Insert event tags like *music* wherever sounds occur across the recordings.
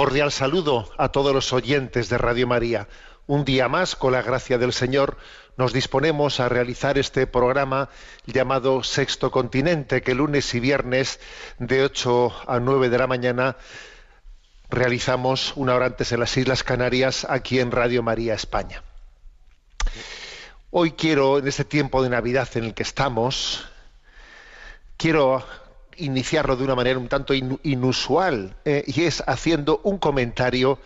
Cordial saludo a todos los oyentes de Radio María. Un día más, con la gracia del Señor, nos disponemos a realizar este programa llamado Sexto Continente, que lunes y viernes de 8 a 9 de la mañana realizamos una hora antes en las Islas Canarias, aquí en Radio María España. Hoy quiero, en este tiempo de Navidad en el que estamos, quiero iniciarlo de una manera un tanto inu- inusual eh, y es haciendo un comentario,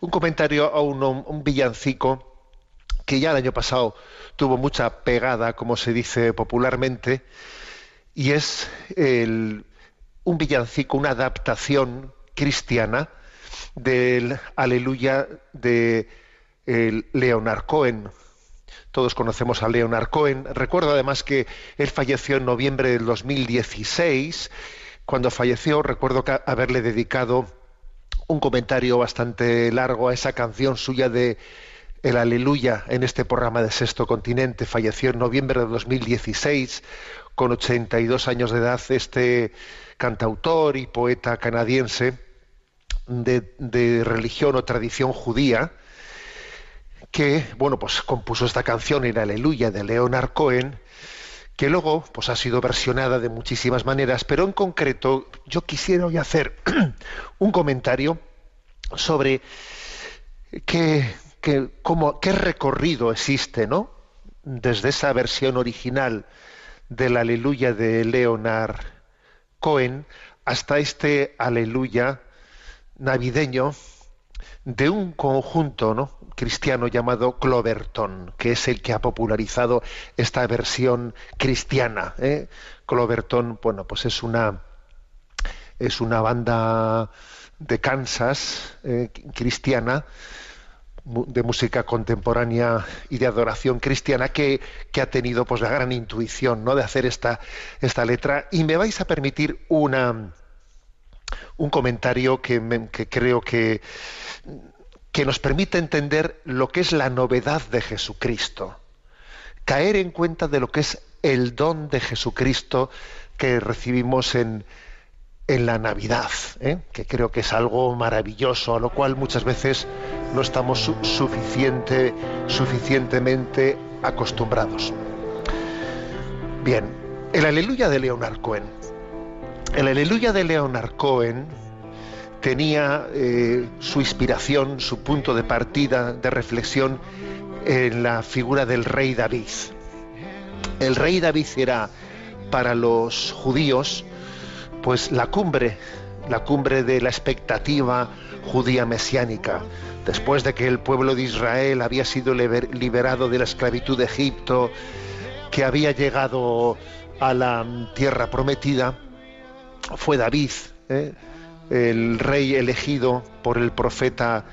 un comentario a un, un villancico que ya el año pasado tuvo mucha pegada, como se dice popularmente, y es el- un villancico, una adaptación cristiana del Aleluya de el Leonard Cohen. Todos conocemos a Leonard Cohen. Recuerdo además que él falleció en noviembre del 2016. Cuando falleció, recuerdo haberle dedicado un comentario bastante largo a esa canción suya de El Aleluya en este programa de Sexto Continente. Falleció en noviembre de 2016 con 82 años de edad este cantautor y poeta canadiense de religión o tradición judía que bueno pues compuso esta canción en Aleluya de Leonard Cohen que luego pues ha sido versionada de muchísimas maneras pero en concreto yo quisiera hoy hacer *clears throat* un comentario sobre qué, qué- cómo- qué recorrido existe no desde esa versión original del Aleluya de Leonard Cohen hasta este Aleluya navideño de un conjunto ¿no? cristiano llamado Cloverton, que es el que ha popularizado esta versión cristiana. ¿eh? Cloverton, bueno, pues es una es una banda de Kansas eh, cristiana de música contemporánea y de adoración cristiana que, que ha tenido pues la gran intuición ¿no? de hacer esta, esta letra y me vais a permitir una un comentario que, creo que, que nos permite entender lo que es la novedad de Jesucristo. Caer en cuenta de lo que es el don de Jesucristo que recibimos en, en la Navidad, ¿eh? que creo que es algo maravilloso, a lo cual muchas veces no estamos su- suficiente, suficientemente acostumbrados. Bien, el aleluya de Leonard Cohen. El aleluya de Leonard Cohen tenía eh, su inspiración, su punto de partida, de reflexión en la figura del rey David. El rey David era para los judíos pues la cumbre la cumbre de la expectativa judía mesiánica. Después de que el pueblo de Israel había sido liber- liberado de la esclavitud de Egipto, que había llegado a la tierra prometida, fue David, ¿eh? el rey elegido por el profeta,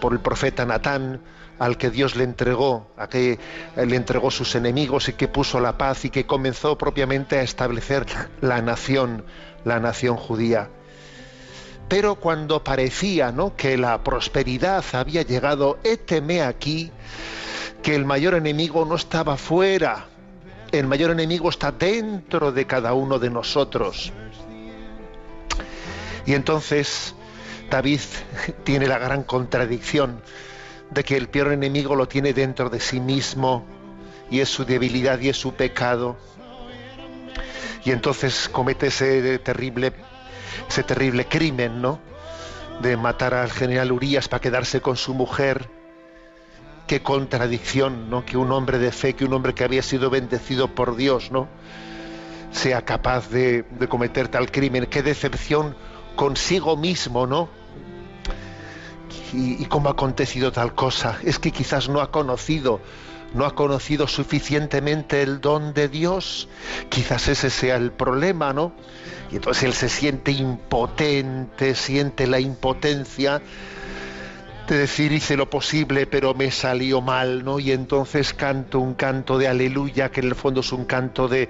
por el profeta Natán, al que Dios le entregó, a que le entregó sus enemigos y que puso la paz y que comenzó propiamente a establecer la nación, la nación judía. Pero cuando parecía que la prosperidad había llegado, héteme aquí, que el mayor enemigo no estaba fuera, el mayor enemigo está dentro de cada uno de nosotros. Y entonces David *laughs* tiene la gran contradicción de que el peor enemigo lo tiene dentro de sí mismo y es su debilidad y es su pecado. Y entonces comete ese terrible, ese terrible crimen, ¿no? De matar al general Urias para quedarse con su mujer. Qué contradicción, ¿no? Que un hombre de fe, que un hombre que había sido bendecido por Dios, ¿no? Sea capaz de, de cometer tal crimen. Qué decepción consigo mismo, ¿no? Y, cómo ha acontecido tal cosa. Es que quizás no ha conocido, no ha conocido suficientemente el don de Dios. Quizás ese sea el problema, ¿no? Y entonces él se siente impotente, siente la impotencia de decir hice lo posible pero me salió mal, ¿no? Y entonces canto un canto de aleluya que en el fondo es un canto de,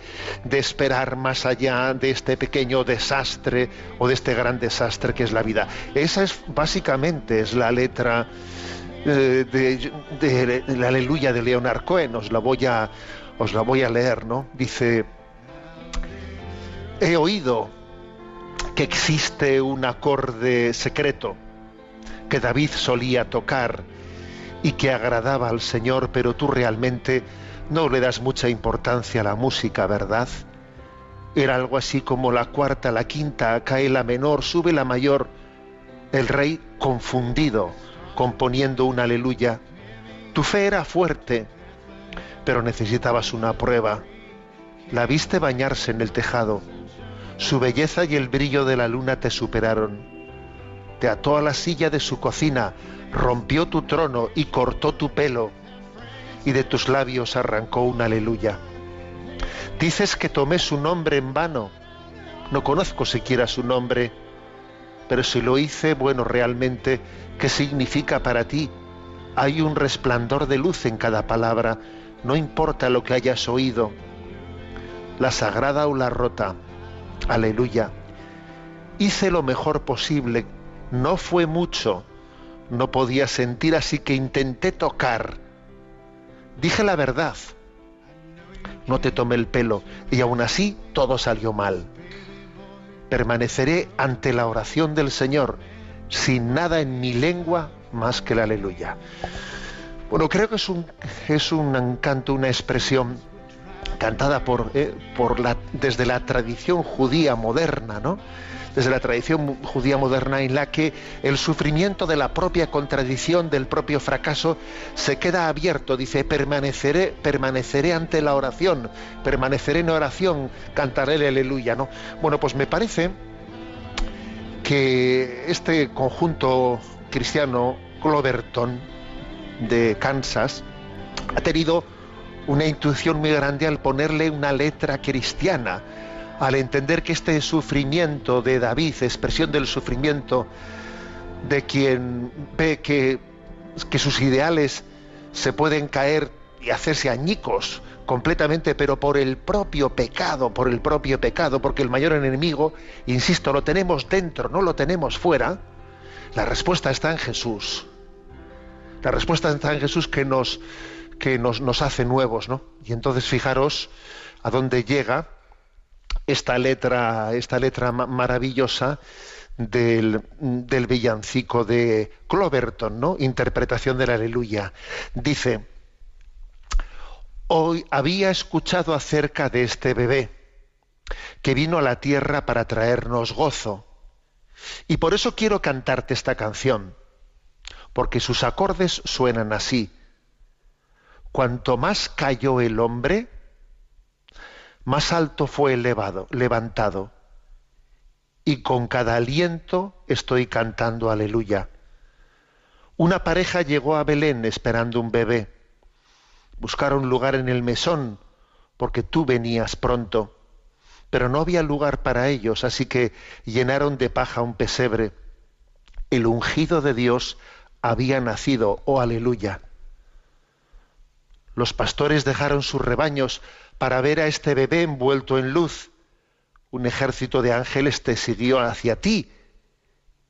esperar más allá de este pequeño desastre o de este gran desastre que es la vida. Esa es básicamente es la letra eh, de, la aleluya de Leonard Cohen. Os la voy a os la voy a leer, ¿no? Dice he oído que existe un acorde secreto que David solía tocar y que agradaba al Señor, pero tú realmente no le das mucha importancia a la música, ¿verdad? Era algo así como la cuarta, la quinta, cae la menor, sube la mayor. El rey confundido, componiendo una aleluya. Tu fe era fuerte, pero necesitabas una prueba. La viste bañarse en el tejado. Su belleza y el brillo de la luna te superaron te ató a la silla de su cocina, rompió tu trono y cortó tu pelo, y de tus labios arrancó una aleluya. Dices que tomé su nombre en vano, no conozco siquiera su nombre, pero si lo hice, bueno, realmente, ¿qué significa para ti? Hay un resplandor de luz en cada palabra, no importa lo que hayas oído, la sagrada o la rota, aleluya. Hice lo mejor posible, no fue mucho, no podía sentir, así que intenté tocar. Dije la verdad, no te tomé el pelo y aún así todo salió mal. Permaneceré ante la oración del Señor, sin nada en mi lengua más que la aleluya. Bueno, creo que es un, es un canto, una expresión cantada por, eh, por la, desde la tradición judía moderna, ¿no? Desde la tradición judía moderna en la que el sufrimiento de la propia contradicción, del propio fracaso, se queda abierto. Dice, permaneceré, permaneceré ante la oración, permaneceré en oración, cantaré el aleluya. ¿no? Bueno, pues me parece que este conjunto cristiano, Cloverton, de Kansas, ha tenido una intuición muy grande al ponerle una letra cristiana al entender que este sufrimiento de David, expresión del sufrimiento de quien ve que, sus ideales se pueden caer y hacerse añicos completamente, pero por el propio pecado, por el propio pecado, porque el mayor enemigo, insisto, lo tenemos dentro, no lo tenemos fuera, la respuesta está en Jesús. La respuesta está en Jesús que nos, que nos, nos hace nuevos, ¿no? Y entonces fijaros a dónde llega esta letra, esta letra maravillosa del, del, villancico de Cloverton, ¿no? Interpretación de la Aleluya. Dice, hoy había escuchado acerca de este bebé que vino a la tierra para traernos gozo. Y por eso quiero cantarte esta canción, porque sus acordes suenan así. Cuanto más cayó el hombre, más alto fue elevado, levantado, y con cada aliento estoy cantando aleluya. Una pareja llegó a Belén esperando un bebé. Buscaron lugar en el mesón porque tú venías pronto, pero no había lugar para ellos, así que llenaron de paja un pesebre. El ungido de Dios había nacido, oh aleluya. Los pastores dejaron sus rebaños para ver a este bebé envuelto en luz. Un ejército de ángeles te siguió hacia ti.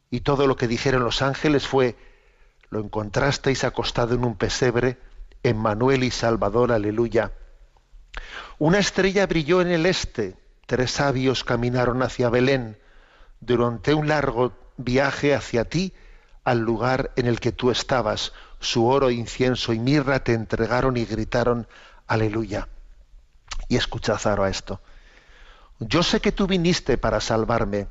Y todo lo que dijeron los ángeles fue, lo encontrasteis acostado en un pesebre, Emmanuel y Salvador, aleluya. Una estrella brilló en el este, tres sabios caminaron hacia Belén. Durante un largo viaje hacia ti, al lugar en el que tú estabas, su oro, incienso y mirra te entregaron y gritaron, aleluya. Y escuchad ahora esto. Yo sé que tú viniste para salvarme.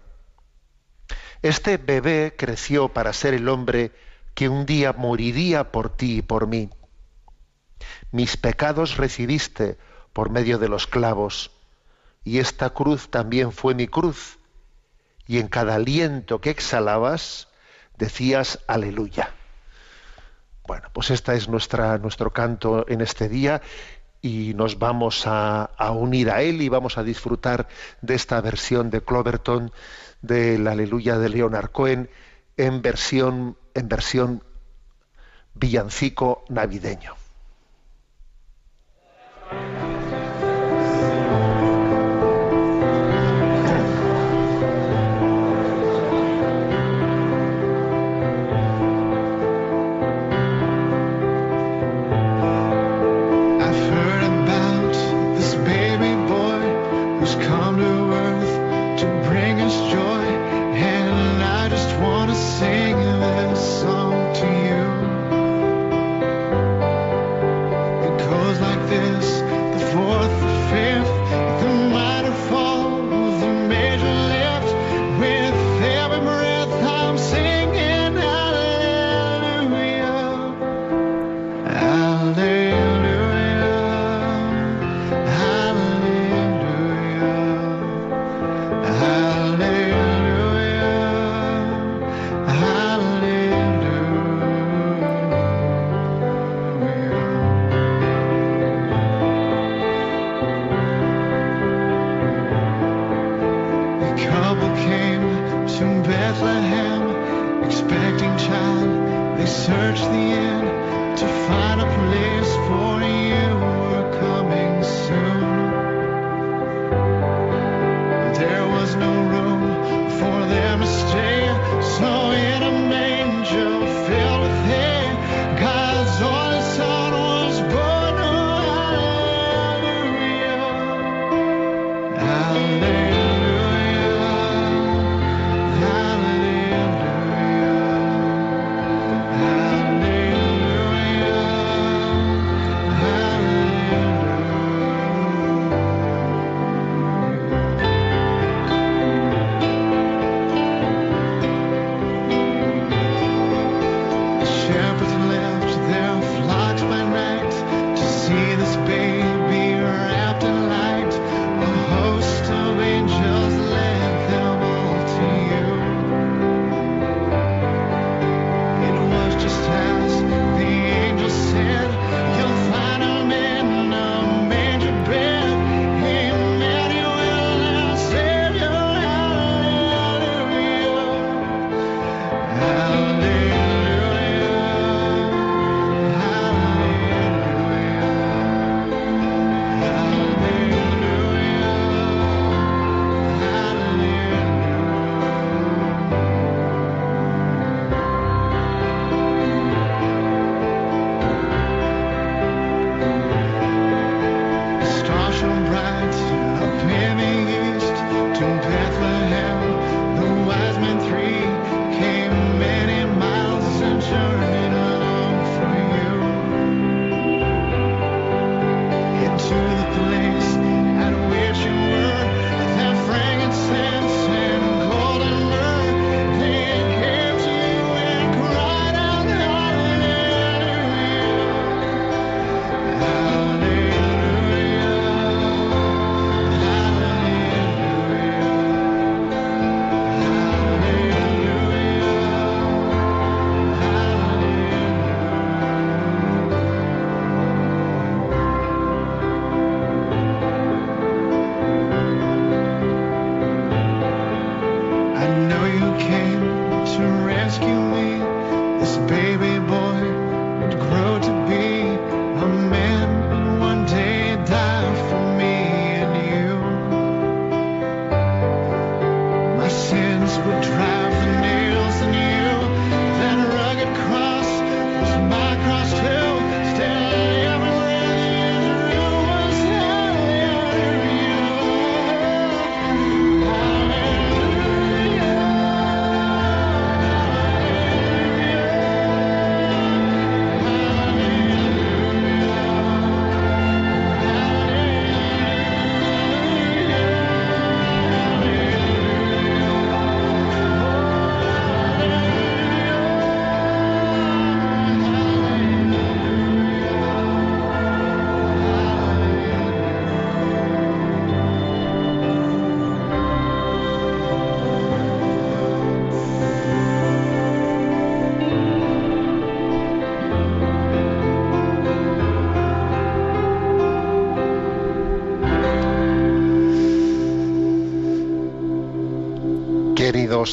Este bebé creció para ser el hombre que un día moriría por ti y por mí. Mis pecados recibiste por medio de los clavos, y esta cruz también fue mi cruz, y en cada aliento que exhalabas decías aleluya. Bueno, pues esta es nuestra, nuestro canto en este día y nos vamos a, unir a él y vamos a disfrutar de esta versión de Cloverton del Aleluya de Leonard Cohen en versión, en versión villancico navideño.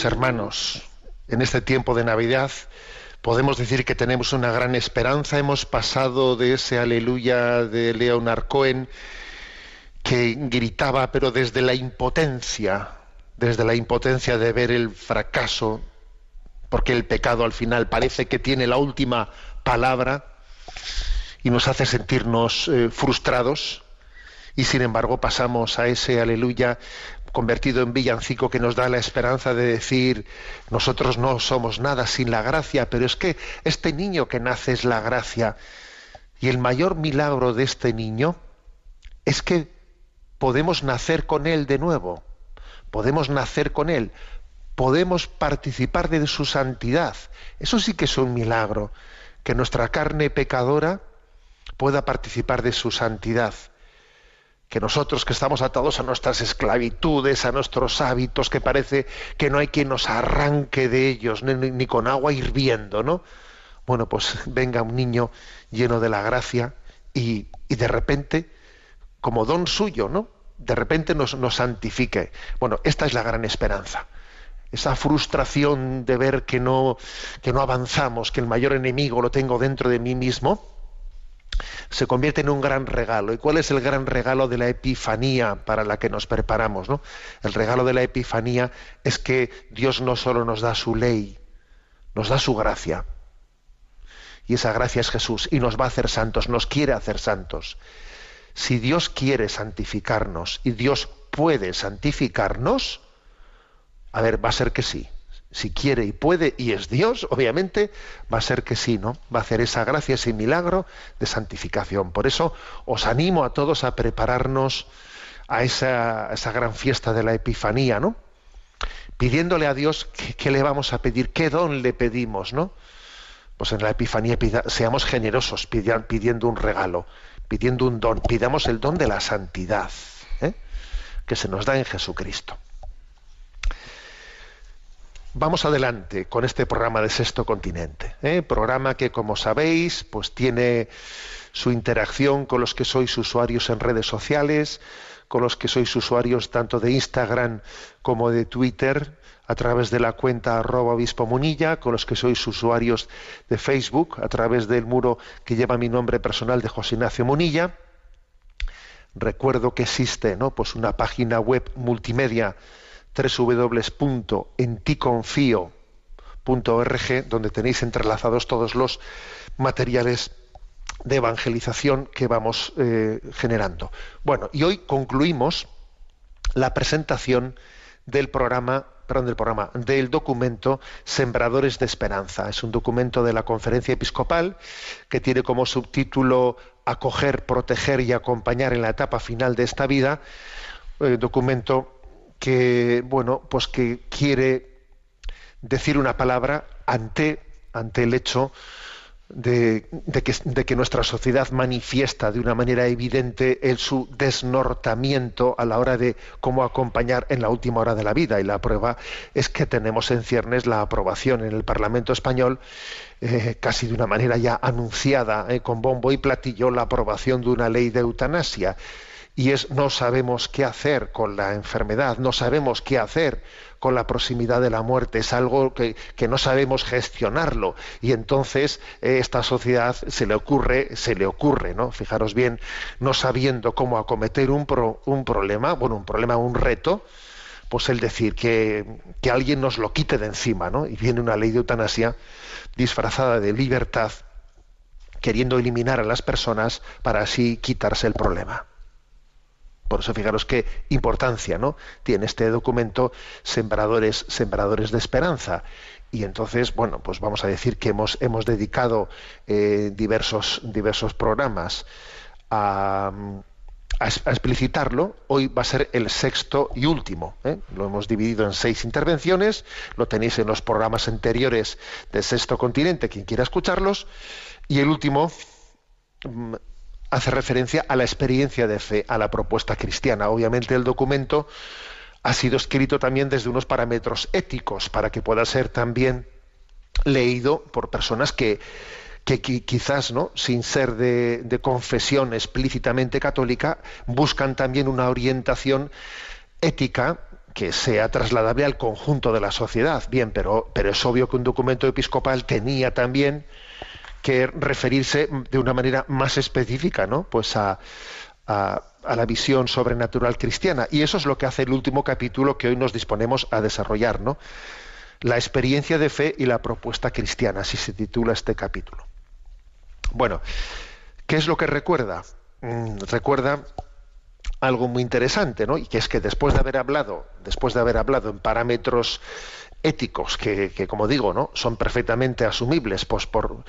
Hermanos, en este tiempo de Navidad podemos decir que tenemos una gran esperanza. Hemos pasado de ese aleluya de Leonard Cohen que gritaba, pero desde la impotencia, desde la impotencia de ver el fracaso, porque el pecado al final parece que tiene la última palabra y nos hace sentirnos eh, frustrados. Y sin embargo pasamos a ese aleluya convertido en villancico que nos da la esperanza de decir, nosotros no somos nada sin la gracia, pero es que este niño que nace es la gracia. Y el mayor milagro de este niño es que podemos nacer con él de nuevo, podemos nacer con él, podemos participar de su santidad. Eso sí que es un milagro, que nuestra carne pecadora pueda participar de su santidad que nosotros que estamos atados a nuestras esclavitudes, a nuestros hábitos, que parece que no hay quien nos arranque de ellos, ni, con agua hirviendo, ¿no? Bueno, pues *laughs* venga un niño lleno de la gracia y, y de repente, como don suyo, ¿no? De repente nos, nos santifique. Bueno, esta es la gran esperanza. Esa frustración de ver que no, que no avanzamos, que el mayor enemigo lo tengo dentro de mí mismo, se convierte en un gran regalo. ¿Y cuál es el gran regalo de la Epifanía para la que nos preparamos? El regalo de la Epifanía es que Dios no solo nos da su ley, nos da su gracia. Y esa gracia es Jesús y nos va a hacer santos, nos quiere hacer santos. Si Dios quiere santificarnos y Dios puede santificarnos, a ver, va a ser que sí si quiere y puede y es Dios, obviamente va a ser que sí, ¿no? Va a hacer esa gracia, ese milagro de santificación. Por eso os animo a todos a prepararnos a esa, gran fiesta de la Epifanía, ¿no? Pidiéndole a Dios qué, le vamos a pedir, qué don le pedimos, ¿no? Pues en la Epifanía seamos generosos pidiendo, pidiendo un regalo, pidiendo un don, pidamos el don de la santidad, ¿eh? que se nos da en Jesucristo. Vamos adelante con este programa de Sexto Continente, ¿eh? programa que, como sabéis, pues tiene su interacción con los que sois usuarios en redes sociales, con los que sois usuarios tanto de Instagram como de Twitter, a través de la cuenta arroba obispo munilla, con los que sois usuarios de Facebook, a través del muro que lleva mi nombre personal de José Ignacio Munilla. Recuerdo que existe ¿no? pues una página web multimedia www.enticonfio.org, donde tenéis entrelazados todos los materiales de evangelización que vamos eh, generando. Bueno, y hoy concluimos la presentación del programa, perdón, del programa, del documento Sembradores de Esperanza. Es un documento de la Conferencia Episcopal que tiene como subtítulo Acoger, proteger y acompañar en la etapa final de esta vida. Eh, documento que bueno pues que quiere decir una palabra ante ante el hecho de, que, de, que, nuestra sociedad manifiesta de una manera evidente el su desnortamiento a la hora de cómo acompañar en la última hora de la vida. Y la prueba es que tenemos en ciernes la aprobación en el Parlamento español, eh, casi de una manera ya anunciada, eh, con bombo y platillo, la aprobación de una ley de eutanasia y es no sabemos qué hacer con la enfermedad, no sabemos qué hacer con la proximidad de la muerte, es algo que, que no sabemos gestionarlo y entonces eh, esta sociedad se le ocurre, se le ocurre, ¿no? Fijaros bien, no sabiendo cómo acometer un, pro, un problema, bueno, un problema, un reto, pues el decir que, que alguien nos lo quite de encima, ¿no? Y viene una ley de eutanasia disfrazada de libertad, queriendo eliminar a las personas para así quitarse el problema. Por eso fijaros qué importancia ¿no? tiene este documento Sembradores, Sembradores de Esperanza. Y entonces, bueno, pues vamos a decir que hemos, hemos dedicado eh, diversos, diversos programas a, explicitarlo. Hoy va a ser el sexto y último. ¿eh? Lo hemos dividido en seis intervenciones. Lo tenéis en los programas anteriores de Sexto Continente, quien quiera escucharlos. Y el último mm, hace referencia a la experiencia de fe, a la propuesta cristiana. Obviamente el documento ha sido escrito también desde unos parámetros éticos para que pueda ser también leído por personas que, que quizás, ¿no? sin ser de, de confesión explícitamente católica, buscan también una orientación ética que sea trasladable al conjunto de la sociedad. Bien, pero, pero es obvio que un documento episcopal tenía también que referirse de una manera más específica, ¿no? Pues a, la visión sobrenatural cristiana. Y eso es lo que hace el último capítulo que hoy nos disponemos a desarrollar, ¿no? La experiencia de fe y la propuesta cristiana, así se titula este capítulo. Bueno, ¿qué es lo que recuerda? Mm, recuerda algo muy interesante, ¿no? Y que es que después de haber hablado, después de haber hablado en parámetros éticos que, que, como digo, ¿no? son perfectamente asumibles pues, por,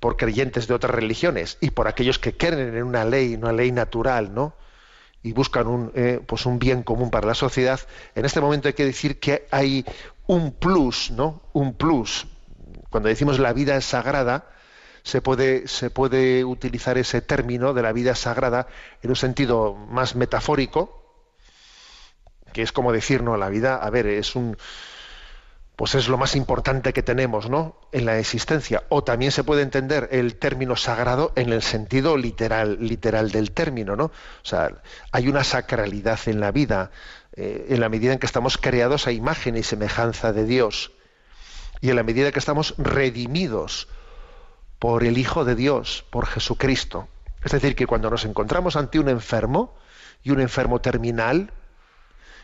por creyentes de otras religiones y por aquellos que creen en una ley, una ley natural, ¿no? y buscan un, eh, pues un bien común para la sociedad, en este momento hay que decir que hay un plus, ¿no? Un plus. Cuando decimos la vida es sagrada, se puede, se puede utilizar ese término de la vida sagrada en un sentido más metafórico, que es como decir, no, la vida, a ver, es un pues es lo más importante que tenemos, ¿no? En la existencia. O también se puede entender el término sagrado en el sentido literal, literal del término, ¿no? O sea, hay una sacralidad en la vida, eh, en la medida en que estamos creados a imagen y semejanza de Dios. Y en la medida que estamos redimidos por el Hijo de Dios, por Jesucristo. Es decir, que cuando nos encontramos ante un enfermo y un enfermo terminal,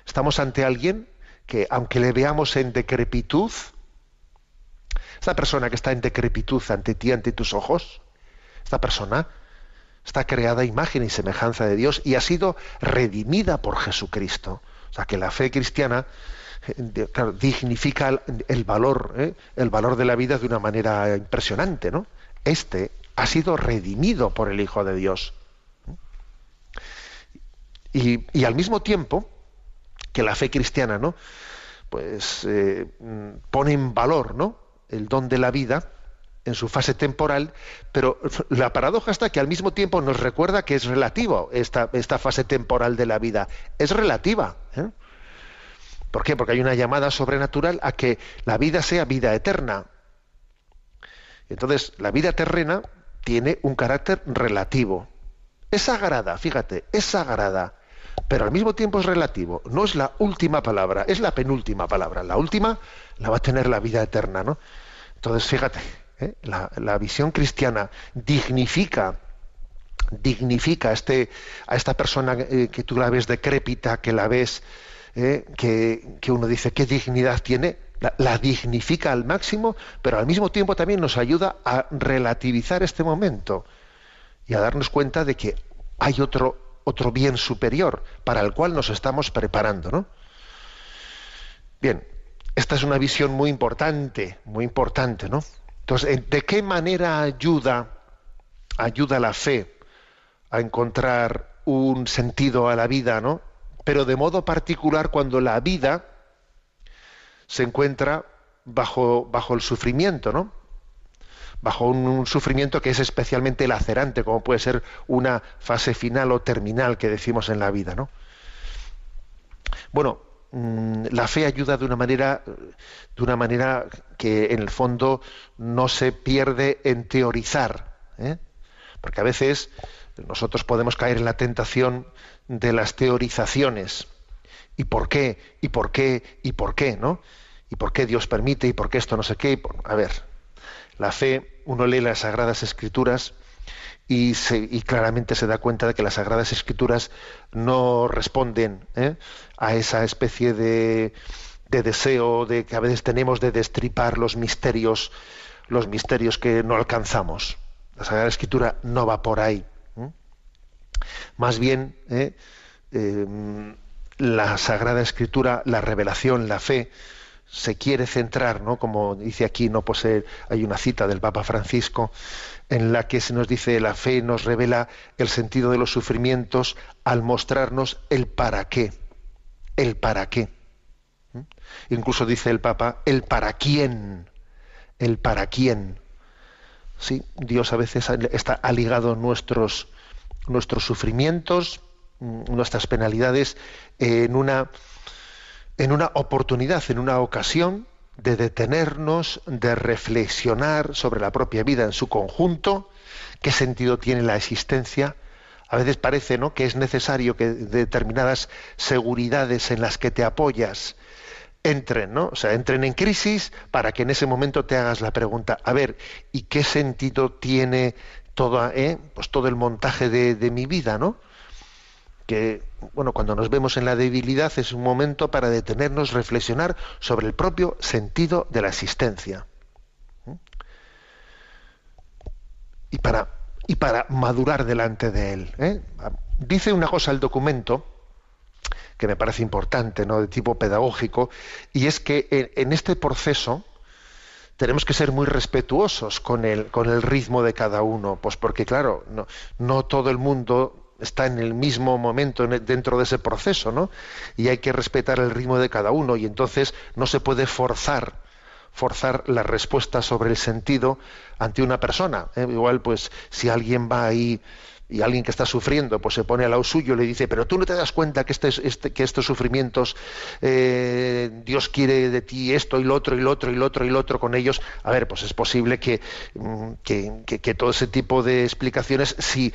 estamos ante alguien que aunque le veamos en decrepitud, esta persona que está en decrepitud ante ti, ante tus ojos, esta persona está creada imagen y semejanza de Dios y ha sido redimida por Jesucristo. O sea que la fe cristiana eh, dignifica el, valor, ¿eh? el valor de la vida de una manera impresionante, ¿no? Este ha sido redimido por el Hijo de Dios. Y, y al mismo tiempo, que la fe cristiana, ¿no? Pues eh, mm, pone en valor, ¿no? El don de la vida en su fase temporal, pero la paradoja está que al mismo tiempo nos recuerda que es relativo esta, esta fase temporal de la vida. Es relativa. ¿eh? ¿Por qué? Porque hay una llamada sobrenatural a que la vida sea vida eterna. Entonces, la vida terrena tiene un carácter relativo. Es sagrada, fíjate, es sagrada, pero al mismo tiempo es relativo. No es la última palabra, es la penúltima palabra. La última la va a tener la vida eterna, ¿no? Entonces, fíjate, ¿eh? la, visión cristiana dignifica dignifica a, este, esta persona eh, que tú la ves decrépita, que la ves, eh, que, uno dice, ¿qué dignidad tiene? La dignifica al máximo, pero al mismo tiempo también nos ayuda a relativizar este momento y a darnos cuenta de que hay otro, otro bien superior para el cual nos estamos preparando. ¿no? Bien, esta es una visión muy importante, muy importante, ¿no? Entonces, ¿de qué manera ayuda, ayuda la fe a encontrar un sentido a la vida, ¿no? Pero de modo particular cuando la vida se encuentra bajo, bajo el sufrimiento, ¿no? Bajo un, sufrimiento que es especialmente lacerante, como puede ser una fase final o terminal que decimos en la vida, ¿no? Bueno, mm, la fe ayuda de una manera de una manera que en el fondo no se pierde en teorizar ¿eh? porque a veces nosotros podemos caer en la tentación de las teorizaciones. Y por qué y por qué y por qué no y por qué Dios permite y por qué esto no sé qué por- a ver la fe uno lee las sagradas escrituras y, se- y claramente se da cuenta de que las Sagradas Escrituras no responden ¿eh? a esa especie de, de deseo de que a veces tenemos de destripar los misterios, los misterios que no alcanzamos. La Sagrada Escritura no va por ahí. ¿eh? Más bien, ¿eh? Eh, la Sagrada Escritura, la revelación, la fe, se quiere centrar, ¿no? Como dice aquí, no eh, hay una cita del Papa Francisco en la que se nos dice la fe nos revela el sentido de los sufrimientos al mostrarnos el para qué, el para qué. ¿Mm? Incluso dice el Papa el para quién, el para quién. Sí, Dios a veces está ha ligado nuestros nuestros sufrimientos, mm, nuestras penalidades en una en una oportunidad, en una ocasión de detenernos, de reflexionar sobre la propia vida en su conjunto, qué sentido tiene la existencia, A veces parece ¿no? que es necesario que determinadas seguridades en las que te apoyas entren, ¿no? O sea, entren en crisis para que en ese momento te hagas la pregunta, a ver, ¿y qué sentido tiene todo, eh? pues todo el montaje de, de mi vida, ¿no? que bueno cuando nos vemos en la debilidad es un momento para detenernos reflexionar sobre el propio sentido de la existencia ¿Mm? y para madurar delante de él ¿eh? dice una cosa el documento que me parece importante no de tipo pedagógico y es que en, este proceso tenemos que ser muy respetuosos con el, con el ritmo de cada uno, pues porque claro, no todo el mundo está en el mismo momento dentro de ese proceso, ¿no? Y hay que respetar el ritmo de cada uno y entonces no se puede forzar forzar la respuesta sobre el sentido ante una persona. ¿eh? Igual, pues, si alguien va ahí y alguien que está sufriendo, pues se pone al lado suyo y le dice, pero tú no te das cuenta que, este, este- que estos sufrimientos, eh, Dios quiere de ti esto y lo otro y lo otro y lo otro y lo otro con ellos. A ver, pues es posible que, mm, que- que todo ese tipo de explicaciones, si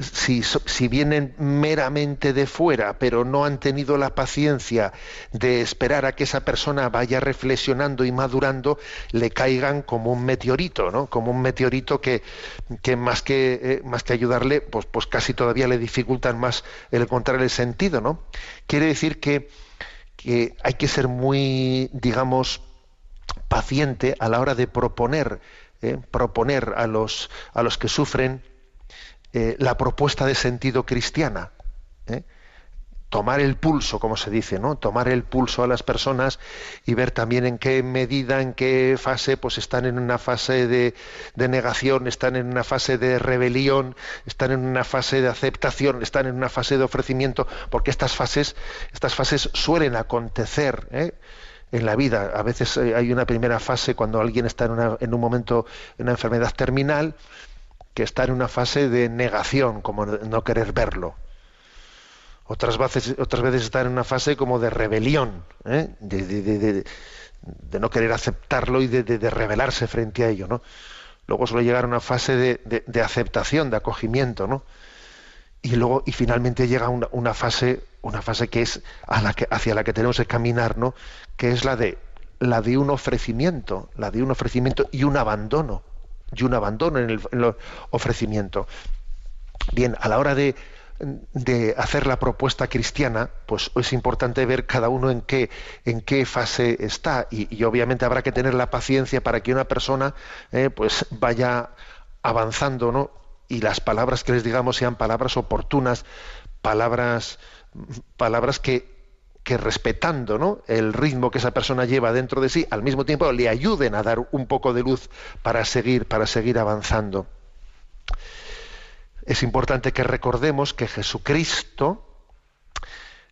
si, si vienen meramente de fuera, pero no han tenido la paciencia de esperar a que esa persona vaya reflexionando y madurando, le caigan como un meteorito, ¿no? Como un meteorito que, que más que eh, más que ayudarle, pues, pues casi todavía le dificultan más el encontrar el sentido, ¿no? Quiere decir que, que hay que ser muy, digamos, paciente a la hora de proponer, ¿eh? proponer a los, a los que sufren eh, la propuesta de sentido cristiana. ¿eh? Tomar el pulso, como se dice, ¿no? Tomar el pulso a las personas y ver también en qué medida, en qué fase, pues están en una fase de, de negación, están en una fase de rebelión, están en una fase de aceptación, están en una fase de ofrecimiento, porque estas fases, estas fases suelen acontecer. ¿eh? en la vida. A veces hay una primera fase cuando alguien está en, una- en un momento, en una enfermedad terminal, que está en una fase de negación, como no querer verlo. Otras veces, otras veces está en una fase como de rebelión, ¿eh? de, no querer aceptarlo y de, rebelarse frente a ello. ¿no? Luego suele llegar a una fase de, aceptación, de acogimiento, y luego y finalmente llega una, una fase una fase que es a la que, hacia la que tenemos que caminar no que es la de la de un ofrecimiento la de un ofrecimiento y un abandono y un abandono en el, en el ofrecimiento bien a la hora de de hacer la propuesta cristiana, pues es importante ver cada uno en qué, en qué fase está y, y obviamente habrá que tener la paciencia para que una persona eh, pues vaya avanzando, ¿no? Y las palabras que les digamos sean palabras oportunas, palabras, palabras que, que respetando el ritmo que esa persona lleva dentro de sí, al mismo tiempo le ayuden a dar un poco de luz para seguir, para seguir avanzando. Es importante que recordemos que Jesucristo,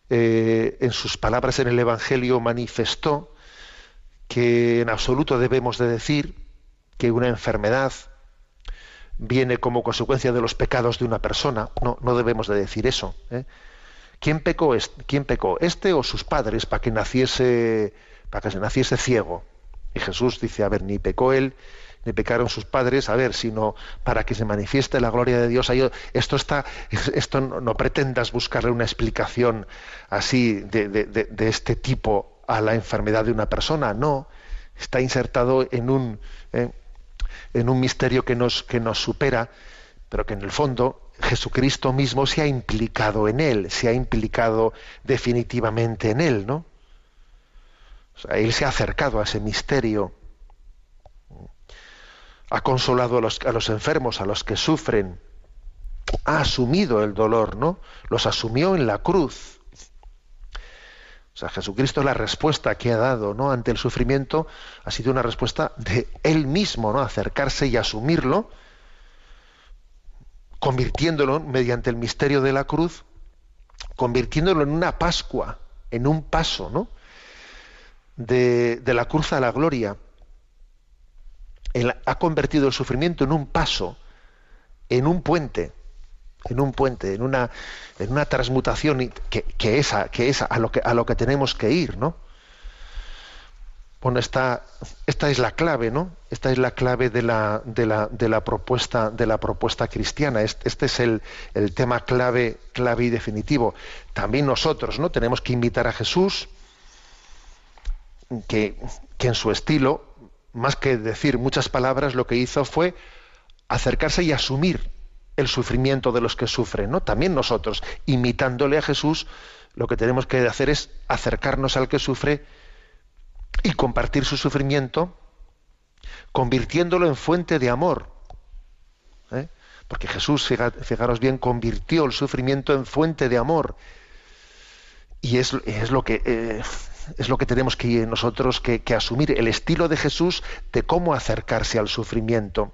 eh, en sus palabras en el Evangelio, manifestó que en absoluto debemos de decir que una enfermedad viene como consecuencia de los pecados de una persona. No, no debemos de decir eso. ¿eh? ¿Quién pecó, este, ¿Quién pecó? ¿Este o sus padres para que naciese, para que se naciese ciego? Y Jesús dice, a ver, ni pecó él, ni pecaron sus padres, a ver, sino para que se manifieste la gloria de Dios. Esto está, esto no, pretendas buscarle una explicación así de este tipo a la enfermedad de una persona. No, está insertado en un, eh, en un misterio que nos, que nos supera, pero que en el fondo Jesucristo mismo se ha implicado en él, se ha implicado definitivamente en él, ¿no? O sea, él se ha acercado a ese misterio, ha consolado a los, enfermos, a los que sufren, ha asumido el dolor, ¿no? Los asumió en la cruz. O sea, Jesucristo la respuesta que ha dado, ¿no? ante el sufrimiento ha sido una respuesta de él mismo, ¿no? acercarse y asumirlo, convirtiéndolo mediante el misterio de la cruz, convirtiéndolo en una Pascua, en un paso, ¿no? de, de la cruz a la gloria. Ha convertido el sufrimiento en un paso, en un puente, en un puente, en una, en una transmutación que, es, que es a, lo que, a lo que tenemos que ir, ¿no? Bueno, esta, esta es la clave, ¿no? Esta es la clave de la, de la, de la propuesta, de la propuesta cristiana. Este, este es el, el tema clave, clave y definitivo. También nosotros, ¿no? Tenemos que invitar a Jesús, que, que en su estilo, más que decir muchas palabras, lo que hizo fue acercarse y asumir el sufrimiento de los que sufren, ¿no? También nosotros, imitándole a Jesús, lo que tenemos que hacer es acercarnos al que sufre y compartir su sufrimiento, convirtiéndolo en fuente de amor. ¿eh? Porque Jesús, fija- fijaros bien, convirtió el sufrimiento en fuente de amor. Y es, es lo que eh, es lo que tenemos que nosotros que, que asumir, el estilo de Jesús de cómo acercarse al sufrimiento.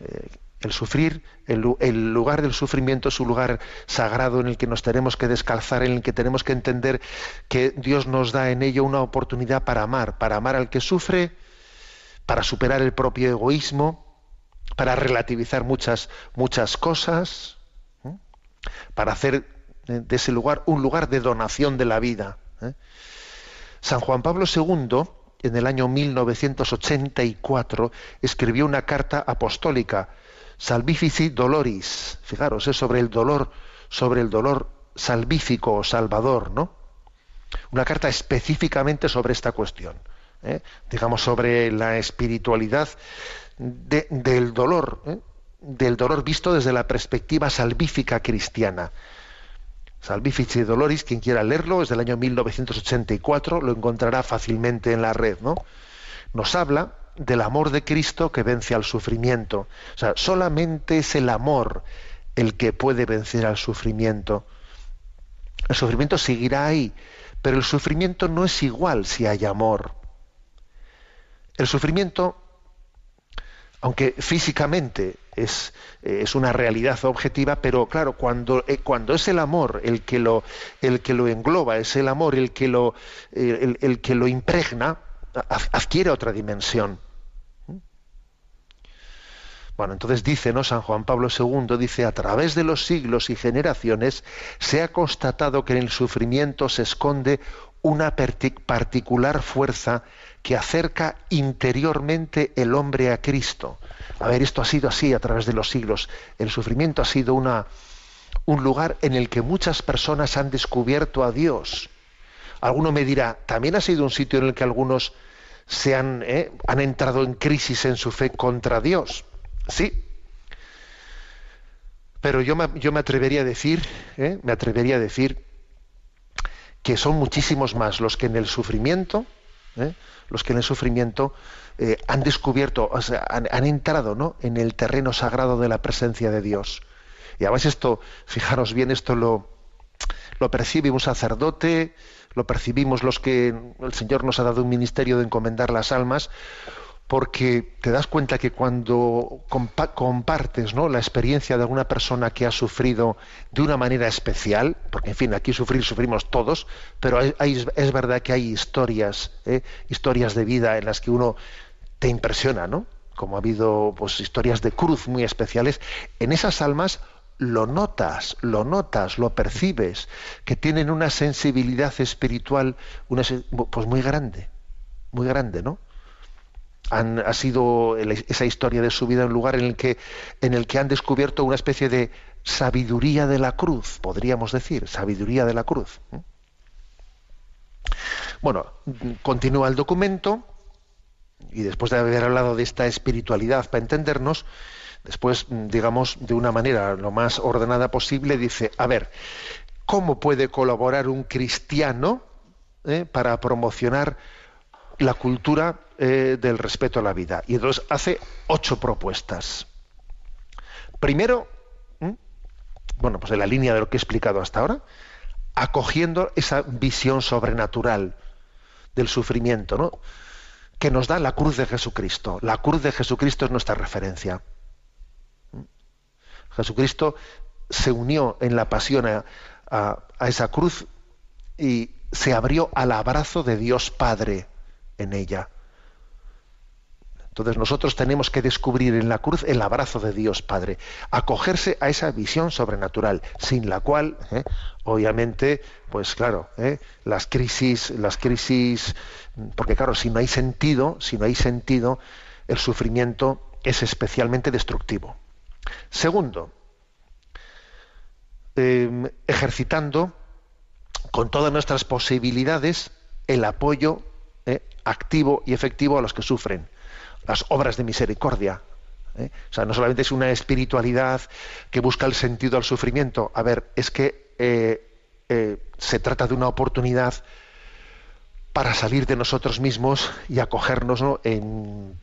Eh, el sufrir, el, lu- el lugar del sufrimiento es un lugar sagrado en el que nos tenemos que descalzar, en el que tenemos que entender que Dios nos da en ello una oportunidad para amar, para amar al que sufre, para superar el propio egoísmo, para relativizar muchas, muchas cosas, ¿eh? para hacer de ese lugar un lugar de donación de la vida. ¿eh? San Juan Pablo II, en el año 1984, escribió una carta apostólica, Salvifici Doloris. Fijaros, es sobre el dolor, sobre el dolor salvífico o salvador, ¿no? Una carta específicamente sobre esta cuestión, ¿eh? digamos sobre la espiritualidad de- del dolor, ¿eh? del dolor visto desde la perspectiva salvífica cristiana. Salvifici Doloris, quien quiera leerlo, es del año 1984, lo encontrará fácilmente en la red, ¿no? Nos habla del amor de Cristo que vence al sufrimiento. O sea, solamente es el amor el que puede vencer al sufrimiento. El sufrimiento seguirá ahí, pero el sufrimiento no es igual si hay amor. El sufrimiento, aunque físicamente es, es una realidad objetiva, pero claro, cuando, eh, cuando es el amor el que lo, el que lo engloba, es el amor el que lo, el, que lo impregna, adquiere otra dimensión. Bueno, entonces dice, ¿no? San Juan Pablo II dice, a través de los siglos y generaciones se ha constatado que en el sufrimiento se esconde una particular fuerza que acerca interiormente el hombre a Cristo. A ver, esto ha sido así a través de los siglos. El sufrimiento ha sido una, un lugar en el que muchas personas han descubierto a Dios. Alguno me dirá, también ha sido un sitio en el que algunos se han, eh, han entrado en crisis en su fe contra Dios. Sí. Pero yo me, yo me atrevería a decir, eh, me atrevería a decir que son muchísimos más los que en el sufrimiento, eh, los que en el sufrimiento eh, han descubierto, o han, han entrado ¿no? en el terreno sagrado de la presencia de Dios. Y además esto, fijaros bien, esto lo, lo percibe un sacerdote, lo percibimos los que el Señor nos ha dado un ministerio de encomendar las almas, porque te das cuenta que cuando compa- compartes ¿no? la experiencia de alguna persona que ha sufrido de una manera especial, porque en fin, aquí sufrir sufrimos todos, pero es verdad que hay historias, ¿eh? historias de vida en las que uno te impresiona, ¿no? Como ha habido pues, historias de cruz muy especiales, en esas almas lo notas, lo notas, lo percibes, que tienen una sensibilidad espiritual una pues muy grande, muy grande, ¿no? Ha sido esa historia de su vida un lugar en el que en el que han descubierto una especie de sabiduría de la cruz, podríamos decir, sabiduría de la cruz. ¿eh? Bueno, continúa el documento y después de haber hablado de esta espiritualidad para entendernos, después, digamos, de una manera lo más ordenada posible, dice, a ver, ¿cómo puede colaborar un cristiano eh, para promocionar la cultura eh, del respeto a la vida. Y entonces hace ocho propuestas. Primero, bueno, pues en la línea de lo que he explicado hasta ahora, acogiendo esa visión sobrenatural del sufrimiento, ¿no? que nos da la cruz de Jesucristo. La cruz de Jesucristo es nuestra referencia. Jesucristo se unió en la pasión a esa cruz y se abrió al abrazo de Dios Padre en ella. Entonces nosotros tenemos que descubrir en la cruz el abrazo de Dios Padre, acogerse a esa visión sobrenatural, sin la cual, ¿eh? obviamente, pues claro, ¿eh? las crisis, las crisis, porque claro, si no hay sentido, si no hay sentido, el sufrimiento es especialmente destructivo. Segundo, eh, ejercitando con todas nuestras posibilidades el apoyo activo y efectivo a los que sufren, las obras de misericordia. ¿eh? O sea, no solamente es una espiritualidad que busca el sentido al sufrimiento. A ver, es que eh, se trata de una oportunidad para salir de nosotros mismos y acogernos ¿no? en,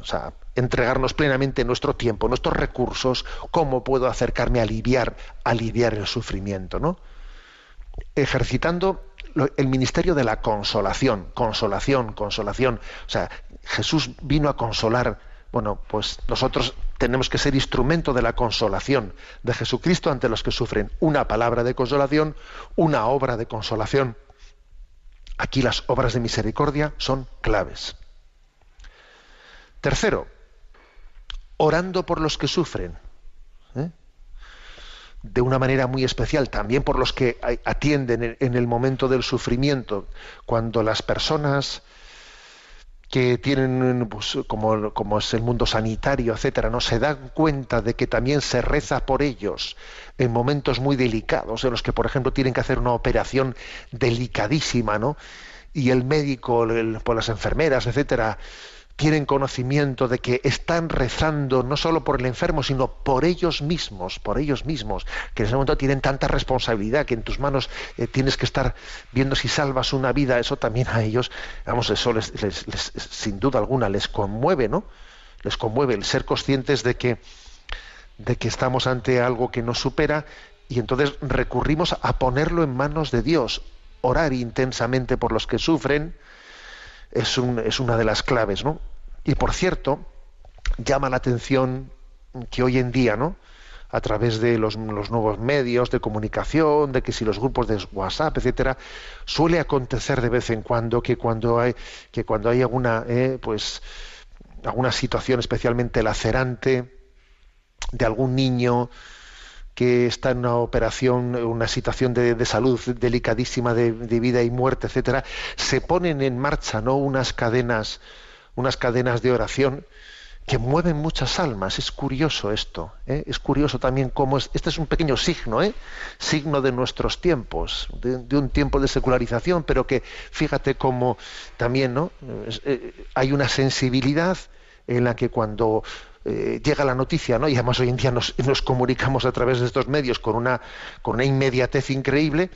o sea, entregarnos plenamente nuestro tiempo, nuestros recursos, cómo puedo acercarme a aliviar, aliviar el sufrimiento, ¿no? Ejercitando el ministerio de la consolación, consolación, consolación. O sea, Jesús vino a consolar. Bueno, pues nosotros tenemos que ser instrumento de la consolación de Jesucristo ante los que sufren. Una palabra de consolación, una obra de consolación. Aquí las obras de misericordia son claves. Tercero, orando por los que sufren. ¿eh? De una manera muy especial, también por los que atienden en- el momento del sufrimiento, cuando las personas que tienen, pues, como, como es el mundo sanitario, etcétera, no se dan cuenta de que también se reza por ellos en momentos muy delicados, en los que, por ejemplo, tienen que hacer una operación delicadísima, ¿no? Y el médico, por las enfermeras, etcétera, tienen conocimiento de que están rezando no solo por el enfermo, sino por ellos mismos, por ellos mismos, que en ese momento tienen tanta responsabilidad que en tus manos eh, tienes que estar viendo si salvas una vida, eso también a ellos, vamos, eso les, les- sin duda alguna les conmueve, ¿no? Les conmueve el ser conscientes de que, de que estamos ante algo que nos supera y entonces recurrimos a ponerlo en manos de Dios, orar intensamente por los que sufren, es, un- es una de las claves, ¿no? Y por cierto, llama la atención que hoy en día, ¿no? A través de los, los nuevos medios de comunicación, de que si los grupos de WhatsApp, etcétera, suele acontecer de vez en cuando que cuando hay que cuando hay alguna, eh, pues, alguna situación especialmente lacerante de algún niño que está en una operación, una situación de, de salud delicadísima de, vida y muerte, etcétera, se ponen en marcha ¿no? unas cadenas, unas cadenas de oración que mueven muchas almas. Es curioso esto. ¿eh? Es curioso también cómo es. Este es un pequeño signo, ¿eh? signo de nuestros tiempos, de, un tiempo de secularización, pero que fíjate cómo también ¿no? Eh, hay una sensibilidad en la que cuando eh, llega la noticia, ¿no? y además hoy en día nos, comunicamos a través de estos medios con una, con una inmediatez increíble,